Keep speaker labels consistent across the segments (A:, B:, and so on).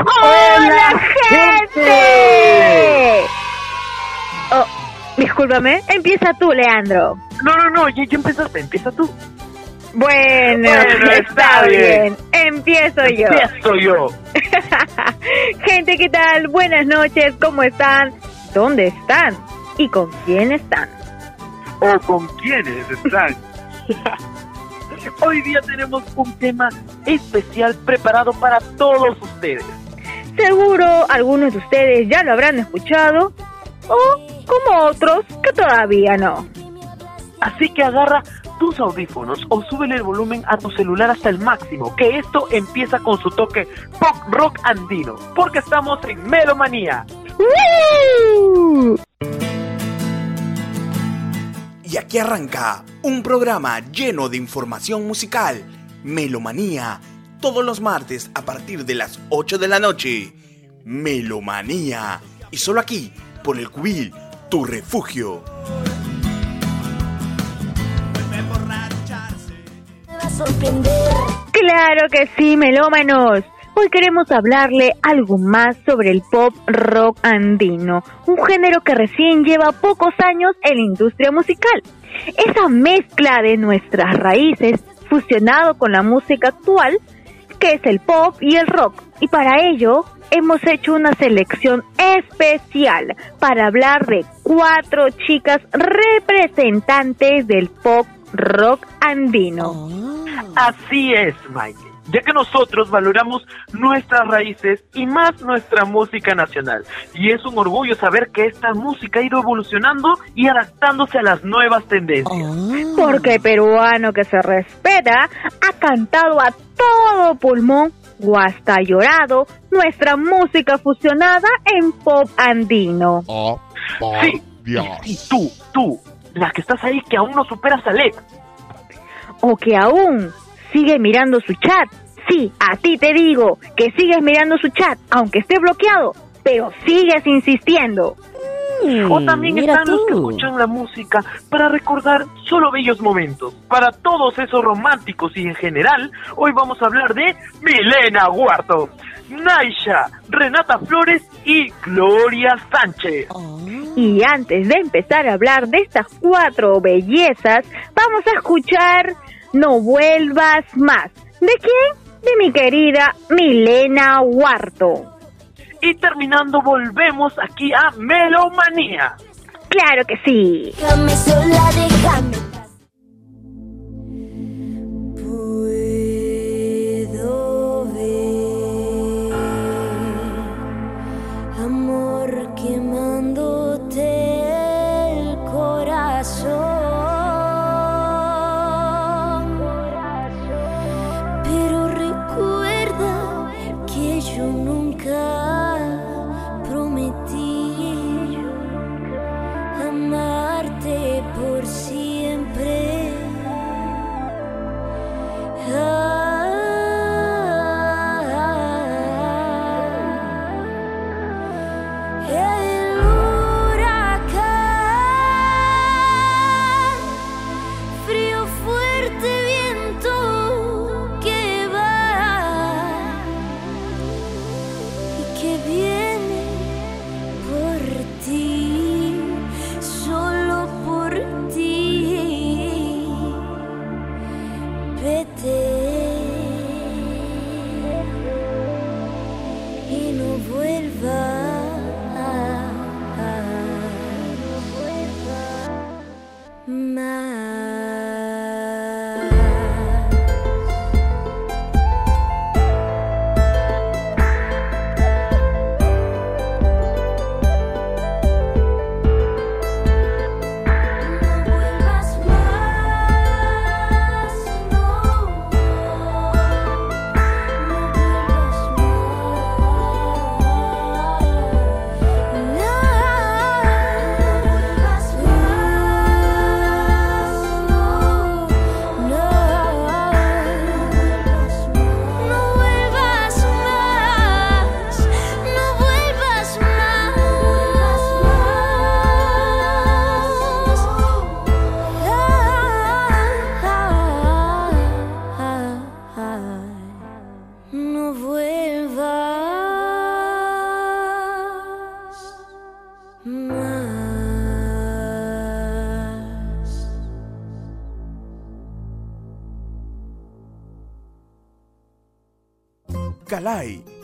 A: ¡Hola, gente! Oh, discúlpame, empieza tú, Leandro.
B: No, no, no, ya, ya empezaste, empieza tú.
A: Bueno,
B: Bueno,
A: está
B: está
A: bien. Empiezo yo.
B: Empiezo yo.
A: Gente, ¿qué tal? Buenas noches, ¿cómo están? ¿Dónde están? ¿Y con quién están?
B: ¿O con quiénes están? Hoy día tenemos un tema especial preparado para todos ustedes.
A: Seguro algunos de ustedes ya lo habrán escuchado o como otros que todavía no.
B: Así que agarra tus audífonos o súbele el volumen a tu celular hasta el máximo, que esto empieza con su toque pop rock andino, porque estamos en Melomanía.
A: ¡Woo!
C: Y aquí arranca un programa lleno de información musical, Melomanía, todos los martes a partir de las 8 de la noche. Melomanía, y solo aquí, por el Cubil, tu refugio.
A: Claro que sí, melómanos. Hoy queremos hablarle algo más sobre el pop rock andino, un género que recién lleva pocos años en la industria musical. Esa mezcla de nuestras raíces fusionado con la música actual, que es el pop y el rock. Y para ello hemos hecho una selección especial para hablar de cuatro chicas representantes del pop rock andino.
B: Así es, Mike. Ya que nosotros valoramos nuestras raíces y más nuestra música nacional. Y es un orgullo saber que esta música ha ido evolucionando y adaptándose a las nuevas tendencias.
A: Porque el peruano que se respeta ha cantado a todo pulmón o hasta llorado nuestra música fusionada en pop andino.
D: Oh,
B: Sí,
D: Dios.
B: y tú, tú, la que estás ahí que aún no superas a Led.
A: O que aún sigue mirando su chat. Sí, a ti te digo que sigues mirando su chat, aunque esté bloqueado, pero sigues insistiendo.
B: O también están los que escuchan la música para recordar solo bellos momentos. Para todos esos románticos y en general, hoy vamos a hablar de Milena Huarto, Naisha, Renata Flores y Gloria Sánchez.
A: Y antes de empezar a hablar de estas cuatro bellezas, vamos a escuchar No vuelvas más. ¿De quién? De mi querida Milena Huarto.
B: Y terminando, volvemos aquí a Melomanía.
A: Claro que sí.
E: Déjame sola, déjame.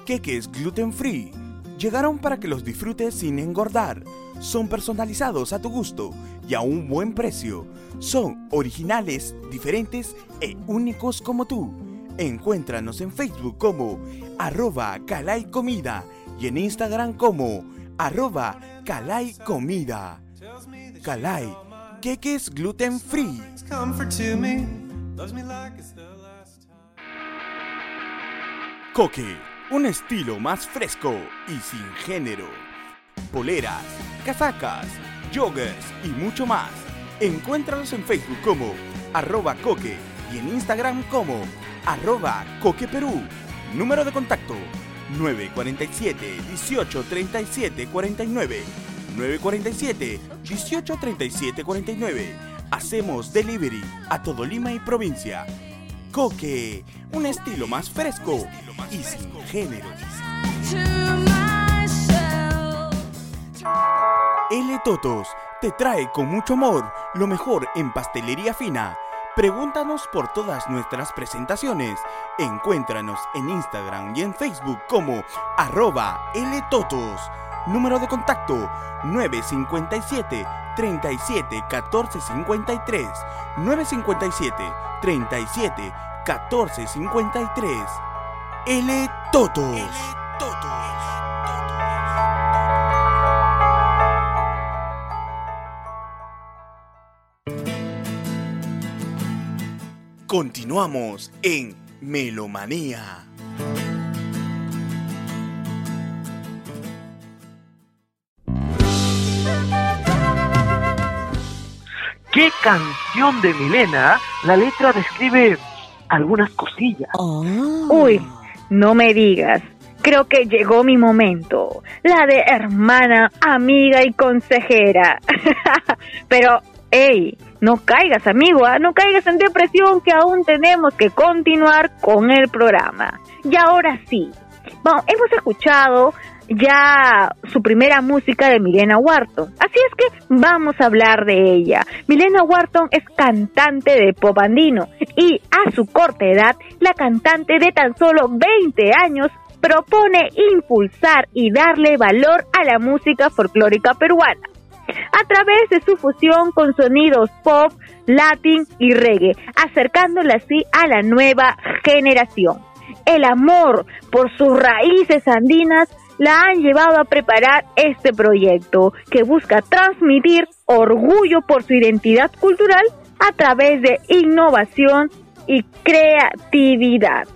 C: Queques gluten free. Llegaron para que los disfrutes sin engordar. Son personalizados a tu gusto y a un buen precio. Son originales, diferentes e únicos como tú. Encuéntranos en Facebook como arroba Calai Comida y en Instagram como arroba Calai Comida. Calai, queques gluten free. Coque, un estilo más fresco y sin género. Poleras, casacas, joggers y mucho más. Encuéntralos en Facebook como arroba coque y en Instagram como arroba coque Perú. Número de contacto 947 18 37 49 947 18 37 49. Hacemos delivery a todo Lima y provincia. Coque, un estilo más fresco y sin género. L Totos te trae con mucho amor lo mejor en pastelería fina. Pregúntanos por todas nuestras presentaciones. Encuéntranos en Instagram y en Facebook como arroba L Totos. Número de contacto 957 37 14 53 957 37 14 53 L Totos. Continuamos en Melomanía.
B: Canción de Milena? La letra describe algunas cosillas.
A: Uy, no me digas. Creo que llegó mi momento. La de hermana, amiga y consejera. Pero, hey, no caigas, amigo, ¿ah? no caigas en depresión que aún tenemos que continuar con el programa. Y ahora sí, bueno, hemos escuchado ya su primera música de Milena Wharton. Así es que vamos a hablar de ella. Milena Wharton es cantante de pop andino y a su corta edad, la cantante de tan solo 20 años propone impulsar y darle valor a la música folclórica peruana a través de su fusión con sonidos pop, latín y reggae, acercándola así a la nueva generación. El amor por sus raíces andinas la han llevado a preparar este proyecto que busca transmitir orgullo por su identidad cultural a través de innovación y creatividad.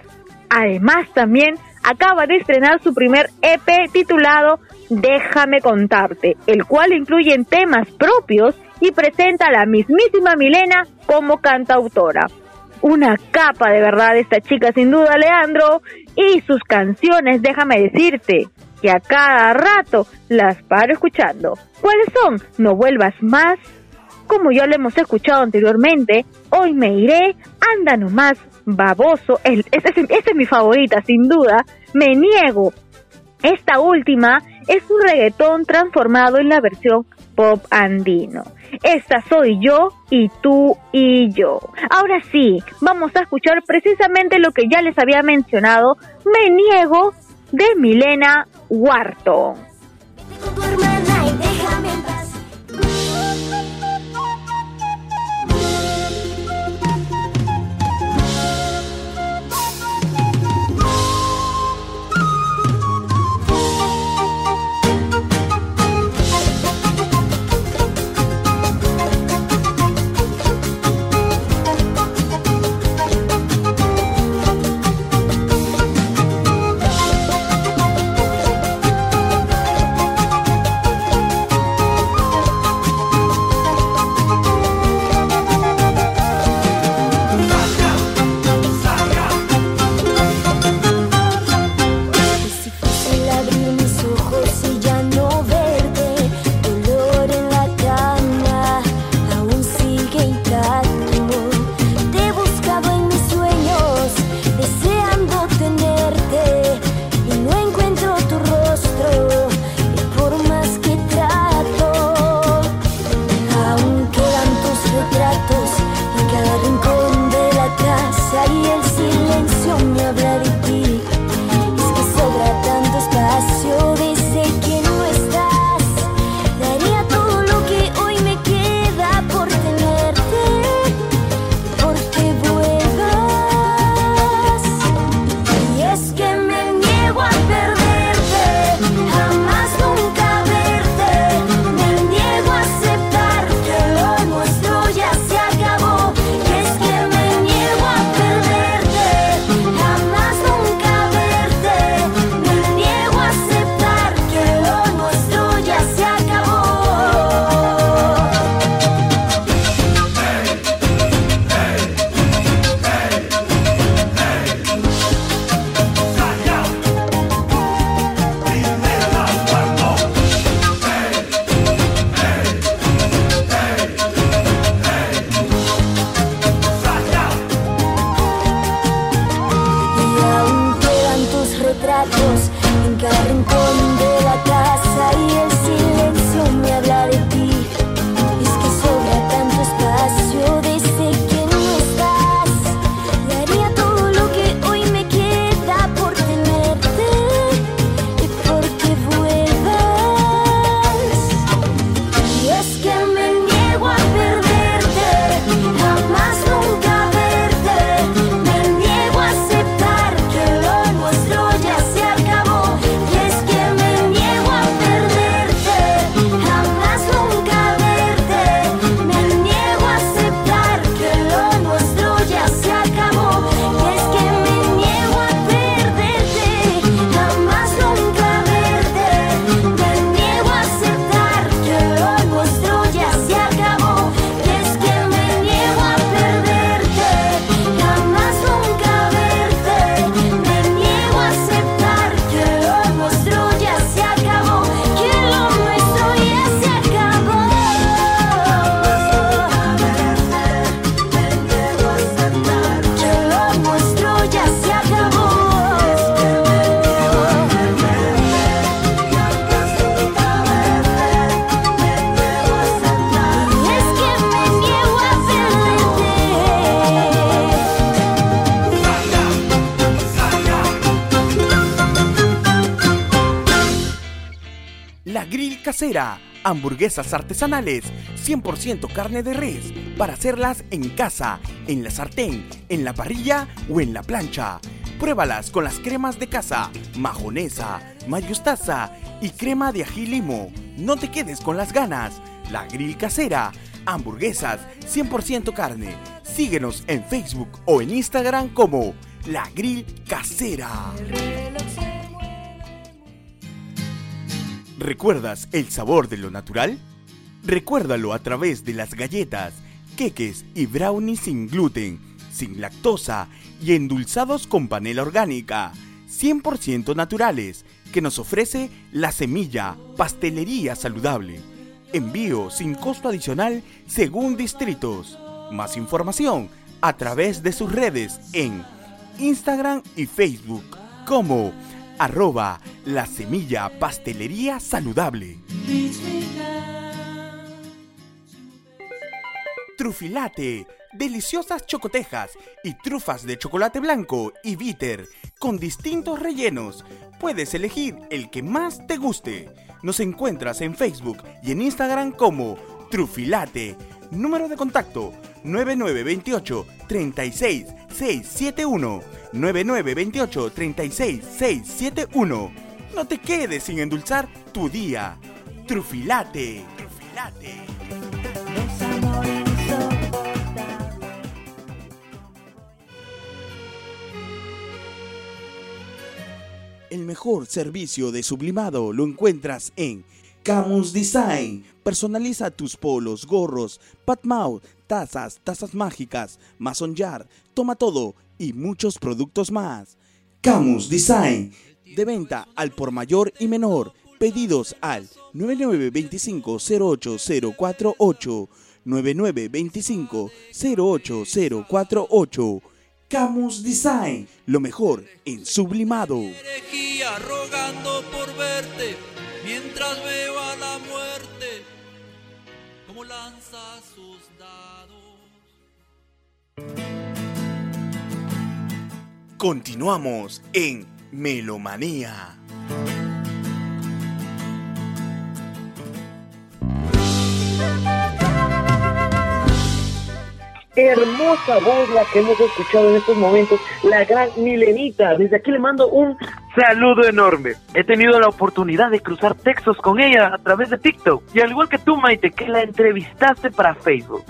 A: Además también acaba de estrenar su primer EP titulado Déjame contarte, el cual incluye temas propios y presenta a la mismísima Milena como cantautora. Una capa de verdad esta chica sin duda, Leandro, y sus canciones, déjame decirte, que a cada rato las paro escuchando. ¿Cuáles son? No vuelvas más. Como ya lo hemos escuchado anteriormente, hoy me iré, anda nomás, baboso. Esta es mi favorita, sin duda. Me niego. Esta última es un reggaetón transformado en la versión pop andino. Esta soy yo y tú y yo. Ahora sí, vamos a escuchar precisamente lo que ya les había mencionado. Me niego de Milena Wharton.
C: Hamburguesas artesanales, 100% carne de res, para hacerlas en casa, en la sartén, en la parrilla o en la plancha. Pruébalas con las cremas de casa, majonesa, mayustaza y crema de ají limo. No te quedes con las ganas. La Grill Casera. Hamburguesas, 100% carne. Síguenos en Facebook o en Instagram como La Grill Casera. ¿Recuerdas el sabor de lo natural? Recuérdalo a través de las galletas, queques y brownies sin gluten, sin lactosa y endulzados con panela orgánica, 100% naturales, que nos ofrece la semilla Pastelería Saludable. Envío sin costo adicional según distritos. Más información a través de sus redes en Instagram y Facebook como arroba la semilla pastelería saludable. Trufilate, deliciosas chocotejas y trufas de chocolate blanco y bitter con distintos rellenos. Puedes elegir el que más te guste. Nos encuentras en Facebook y en Instagram como Trufilate. Número de contacto 9928 36 671 9928 36 671. No te quedes sin endulzar tu día. Trufilate. Trufilate. El mejor servicio de sublimado lo encuentras en Camus Design. Personaliza tus polos, gorros, patmouth, tazas, tazas mágicas, mason jar, toma todo y muchos productos más. Camus Design. De venta al por mayor y menor. Pedidos al 9925-08048. 9925-08048. Camus Design. Lo mejor en sublimado.
F: herejía rogando por verte mientras veo a la muerte como lanza sus dados.
C: Continuamos en Melomanía.
B: Hermosa voz la que hemos escuchado en estos momentos, la gran Milenita. Desde aquí le mando un saludo enorme. He tenido la oportunidad de cruzar textos con ella a través de TikTok. Y al igual que tú, Maite, que la entrevistaste para Facebook.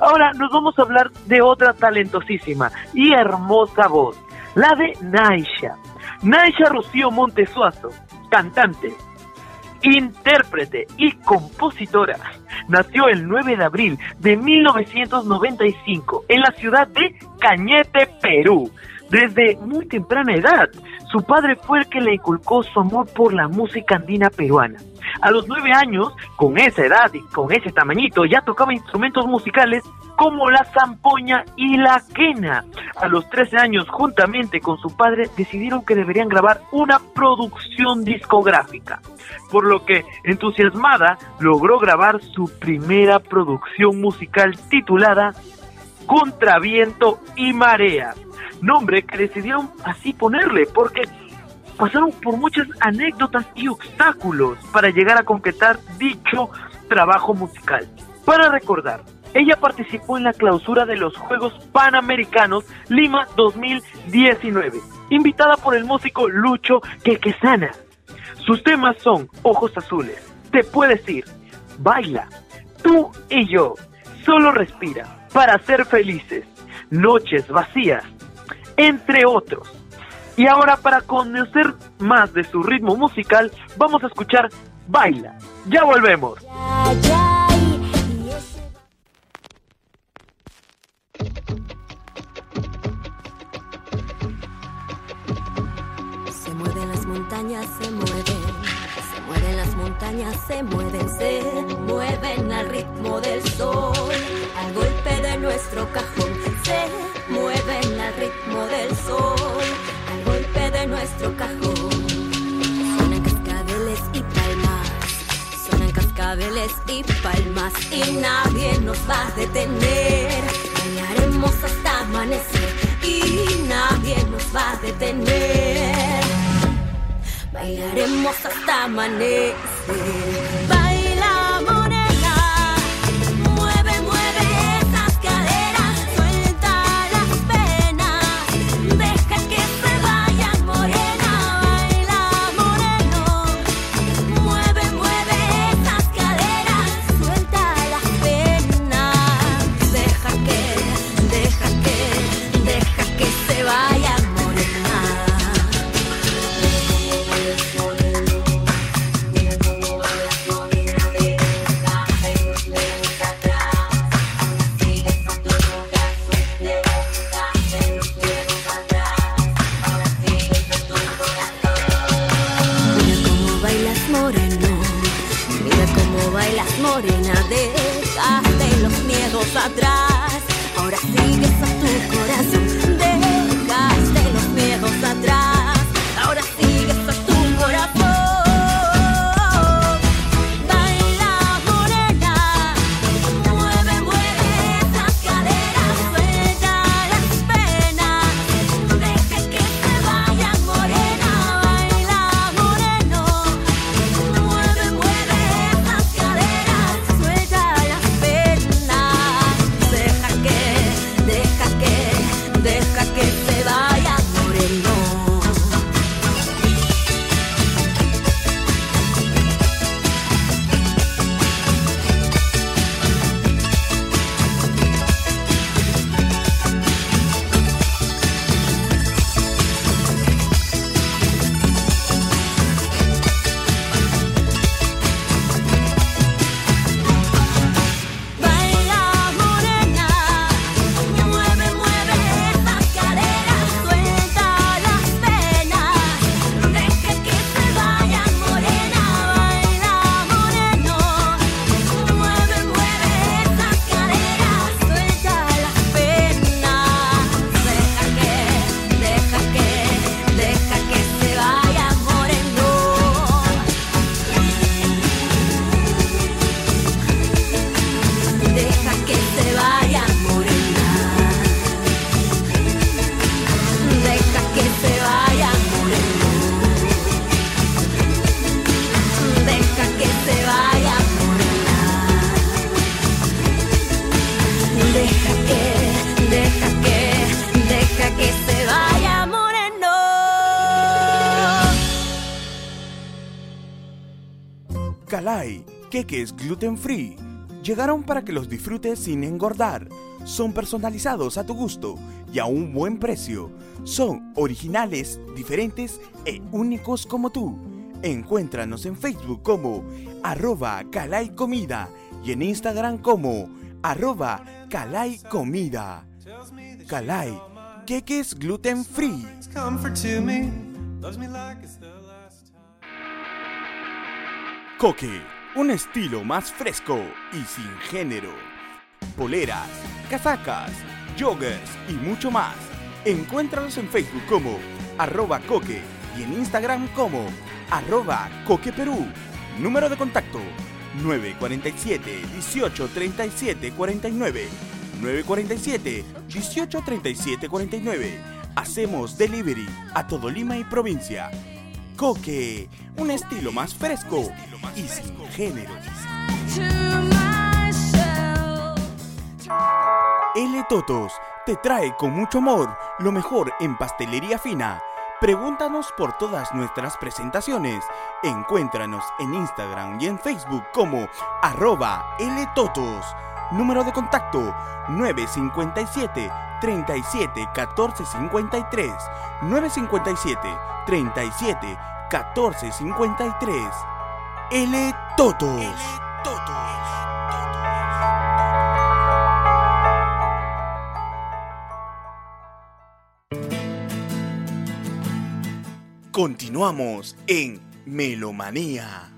B: Ahora nos vamos a hablar de otra talentosísima y hermosa voz, la de Naisha. Naisha Rocío Montesuazo, cantante, intérprete y compositora. Nació el 9 de abril de 1995 en la ciudad de Cañete, Perú. Desde muy temprana edad. Su padre fue el que le inculcó su amor por la música andina peruana. A los nueve años, con esa edad y con ese tamañito, ya tocaba instrumentos musicales como la zampoña y la quena. A los 13 años, juntamente con su padre, decidieron que deberían grabar una producción discográfica, por lo que, entusiasmada, logró grabar su primera producción musical titulada Contraviento y Marea, nombre que decidieron así ponerle, porque pasaron por muchas anécdotas y obstáculos para llegar a concretar dicho trabajo musical. Para recordar, ella participó en la clausura de los Juegos Panamericanos Lima 2019, invitada por el músico Lucho Quequesana. Sus temas son Ojos Azules, Te Puedes Ir, Baila, Tú y Yo, Solo Respira, Para Ser Felices, Noches Vacías, entre otros. Y ahora para conocer más de su ritmo musical, vamos a escuchar Baila. Ya volvemos.
G: Se mueven las montañas, se mueven. Montañas, se mueven, se mueven al ritmo del sol. Al golpe de nuestro cajón, se mueven al ritmo del sol. Al golpe de nuestro cajón. Suenan cascabeles y palmas. Suenan cascabeles y palmas. Y nadie nos va a detener. Bailaremos hasta amanecer. Y nadie nos va a detener. Bailaremos hasta amanecer.
C: Queques gluten free. Llegaron para que los disfrutes sin engordar. Son personalizados a tu gusto y a un buen precio. Son originales, diferentes e únicos como tú. Encuéntranos en Facebook como arroba Calai Comida y en Instagram como arroba Calai Comida. Calai, Queques gluten free. Coque, un estilo más fresco y sin género. Poleras, casacas, joggers y mucho más. Encuéntralos en Facebook como arroba coque y en Instagram como arroba coque Perú. Número de contacto 947 18 37 49 947 18 37 49. Hacemos delivery a todo Lima y provincia. Coque, un estilo más fresco y sin género. L Totos te trae con mucho amor lo mejor en pastelería fina. Pregúntanos por todas nuestras presentaciones. Encuéntranos en Instagram y en Facebook como arroba Totos. Número de contacto 957 37 14 53 957 37 14 53 L Totos. Continuamos en Melomanía.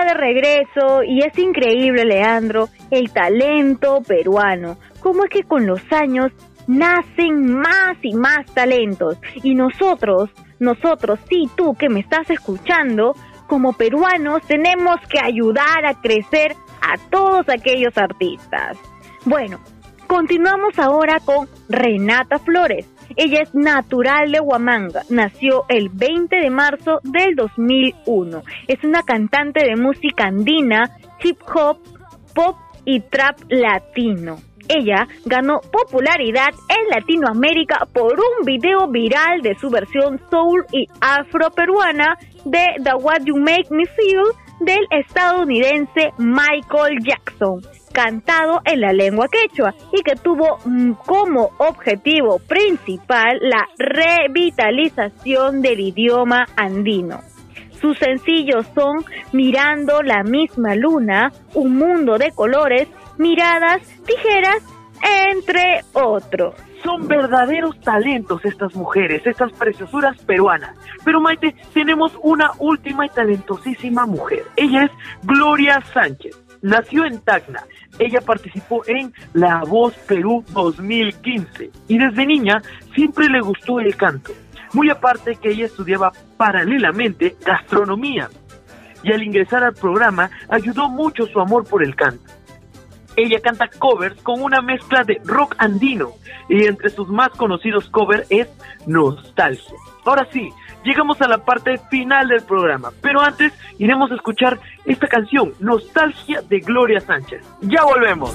A: De regreso y es increíble, Leandro, el talento peruano. Cómo es que con los años nacen más y más talentos. Y nosotros, nosotros, sí, tú que me estás escuchando, como peruanos tenemos que ayudar a crecer a todos aquellos artistas. Bueno, continuamos ahora con Renata Flores. Ella es natural de Huamanga, nació el 20 de marzo del 2001. Es una cantante de música andina, hip hop, pop y trap latino. Ella ganó popularidad en Latinoamérica por un video viral de su versión soul y afro-peruana de The What You Make Me Feel del estadounidense Michael Jackson, cantado en la lengua quechua y que tuvo mm, como objetivo principal la revitalización del idioma andino. Sus sencillos son Mirando la misma luna, Un mundo de colores, Miradas, Tijeras, entre otros.
B: Son verdaderos talentos estas mujeres, estas preciosuras peruanas. Pero Maite, tenemos una última y talentosísima mujer. Ella es Gloria Sánchez. Nació en Tacna. Ella participó en La Voz Perú 2015 y desde niña siempre le gustó el canto. Muy aparte que ella estudiaba paralelamente gastronomía y al ingresar al programa ayudó mucho su amor por el canto. Ella canta covers con una mezcla de rock andino y entre sus más conocidos covers es Nostalgia. Ahora sí, llegamos a la parte final del programa, pero antes iremos a escuchar esta canción, Nostalgia de Gloria Sánchez. Ya volvemos.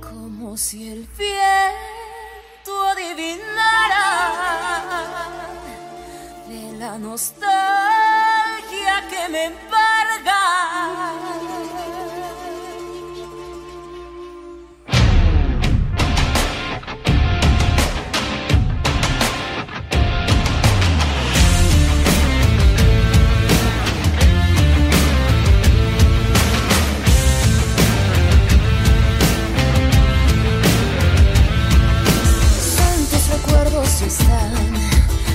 G: Como si el viento adivinara de la nostalgia que me embarga. Tantos recuerdos están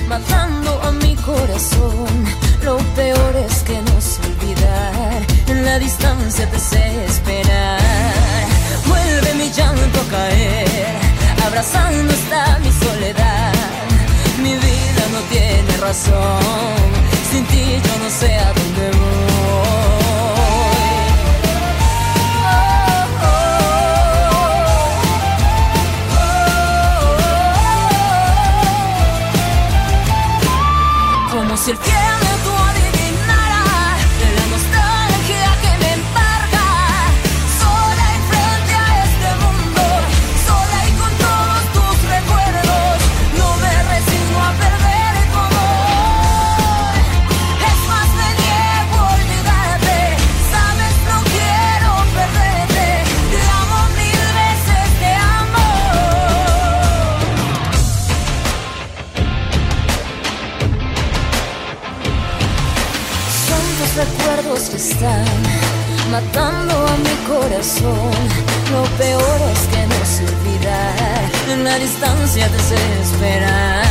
G: matando a mi corazón. Lo peor es que no sé olvidar. En la distancia te sé esperar. Vuelve mi llanto a caer. Abrazando está mi soledad. Mi vida no tiene razón. Distancia desesperar.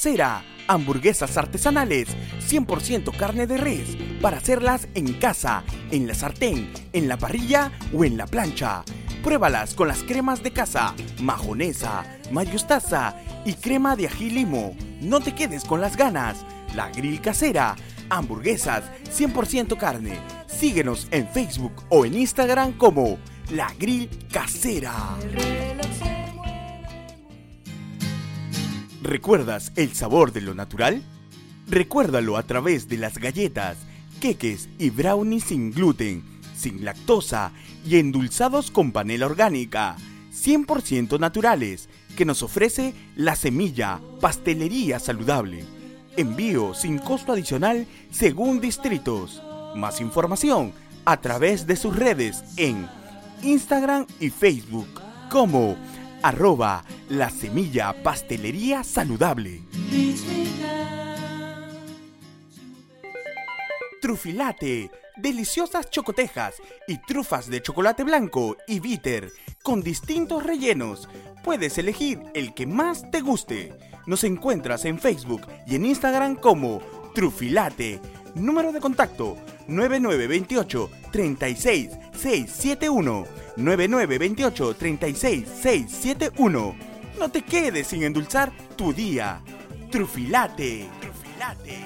C: Casera. Hamburguesas artesanales, 100% carne de res, para hacerlas en casa, en la sartén, en la parrilla o en la plancha. Pruébalas con las cremas de casa, majonesa, mayustaza y crema de ají limo. No te quedes con las ganas. La Grill Casera. Hamburguesas, 100% carne. Síguenos en Facebook o en Instagram como La Grill Casera. ¿Recuerdas el sabor de lo natural? Recuérdalo a través de las galletas, queques y brownies sin gluten, sin lactosa y endulzados con panela orgánica, 100% naturales, que nos ofrece La Semilla Pastelería Saludable. Envío sin costo adicional según distritos. Más información a través de sus redes en Instagram y Facebook como arroba la semilla pastelería saludable. Trufilate, deliciosas chocotejas y trufas de chocolate blanco y bitter con distintos rellenos. Puedes elegir el que más te guste. Nos encuentras en Facebook y en Instagram como Trufilate. Número de contacto 9928 36 671 9928 36 671. No te quedes sin endulzar tu día. Trufilate. Trufilate.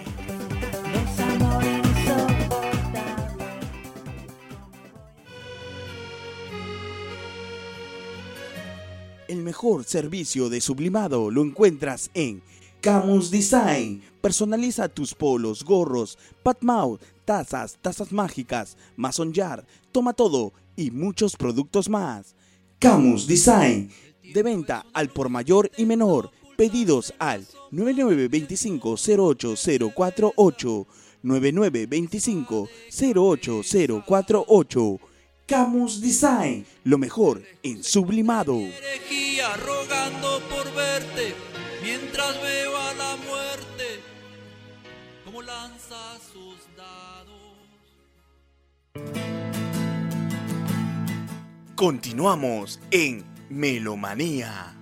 C: El mejor servicio de sublimado lo encuentras en Camus Design. Personaliza tus polos, gorros, patmouth, tazas, tazas mágicas, mason jar, toma todo y muchos productos más. Camus Design. De venta al por mayor y menor. Pedidos al 9925-08048. 9925-08048. Camus Design. Lo mejor en sublimado.
F: herejía rogando por verte mientras veo a la muerte como lanza sus dados.
C: Continuamos en Melomanía.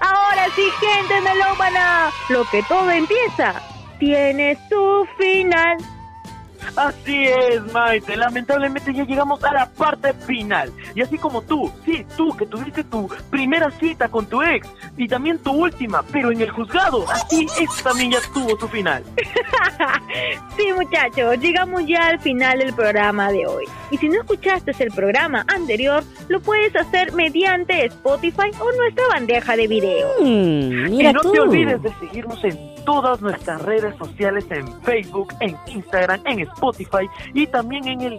A: Ahora sí, gente melómana, lo que todo empieza tiene su final.
B: Así es, Maite. Lamentablemente ya llegamos a la parte final. Y así como tú, sí, tú que tuviste tu primera cita con tu ex y también tu última, pero en el juzgado, así esto también ya tuvo su final.
A: Sí, muchachos, llegamos ya al final del programa de hoy. Y si no escuchaste el programa anterior, lo puedes hacer mediante Spotify o nuestra bandeja de video.
B: y no te olvides de seguirnos en todas nuestras redes sociales, en Facebook, en Instagram, en Spotify y también en el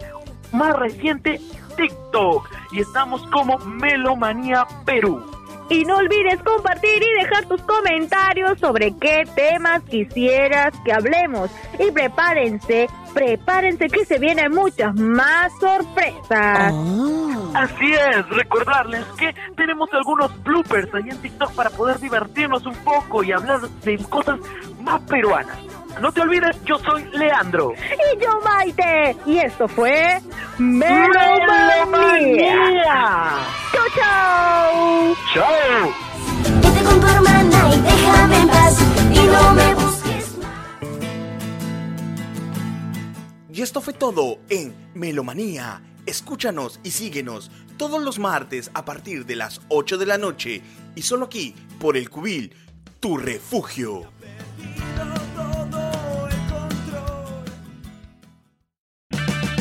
B: más reciente, TikTok. Y estamos como Melomanía Perú.
A: Y no olvides compartir y dejar tus comentarios sobre qué temas quisieras que hablemos. Y prepárense, prepárense que se vienen muchas más sorpresas.
B: Así es, recordarles que tenemos algunos bloopers ahí en TikTok para poder divertirnos un poco y hablar de cosas más peruanas. No te olvides, yo soy Leandro.
A: Y yo Maite. Y esto fue Melomanía. Chau, chau.
B: Chao.
E: Vete con tu hermana y déjame en paz y no me busques más.
C: Y esto fue todo en Melomanía. Escúchanos y síguenos todos los martes a partir de las 8 de la noche y solo aquí por el Cubil, tu refugio.